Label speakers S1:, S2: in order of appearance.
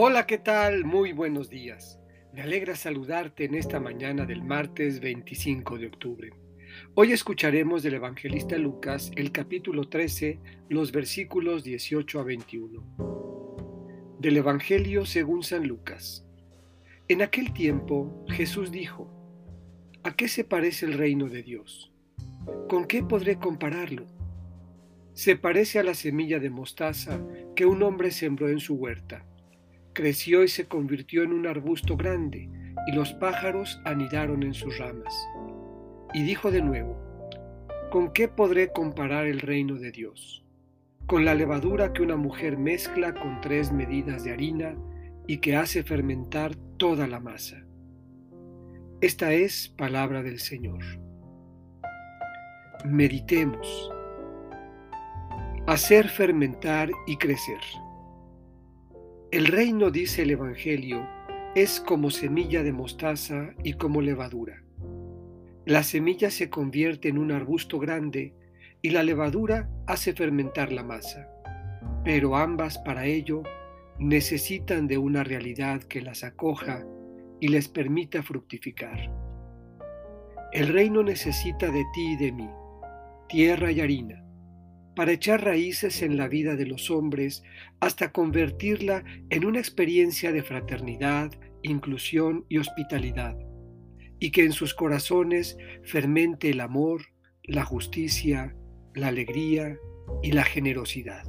S1: Hola, ¿qué tal? Muy buenos días. Me alegra saludarte en esta mañana del martes 25 de octubre. Hoy escucharemos del evangelista Lucas el capítulo 13, los versículos 18 a 21. Del Evangelio según San Lucas. En aquel tiempo Jesús dijo, ¿A qué se parece el reino de Dios? ¿Con qué podré compararlo? Se parece a la semilla de mostaza que un hombre sembró en su huerta creció y se convirtió en un arbusto grande, y los pájaros anidaron en sus ramas. Y dijo de nuevo, ¿con qué podré comparar el reino de Dios? Con la levadura que una mujer mezcla con tres medidas de harina y que hace fermentar toda la masa. Esta es palabra del Señor. Meditemos. Hacer fermentar y crecer. El reino, dice el Evangelio, es como semilla de mostaza y como levadura. La semilla se convierte en un arbusto grande y la levadura hace fermentar la masa, pero ambas para ello necesitan de una realidad que las acoja y les permita fructificar. El reino necesita de ti y de mí, tierra y harina, para echar raíces en la vida de los hombres hasta convertirla en una experiencia de fraternidad, inclusión y hospitalidad, y que en sus corazones fermente el amor, la justicia, la alegría y la generosidad.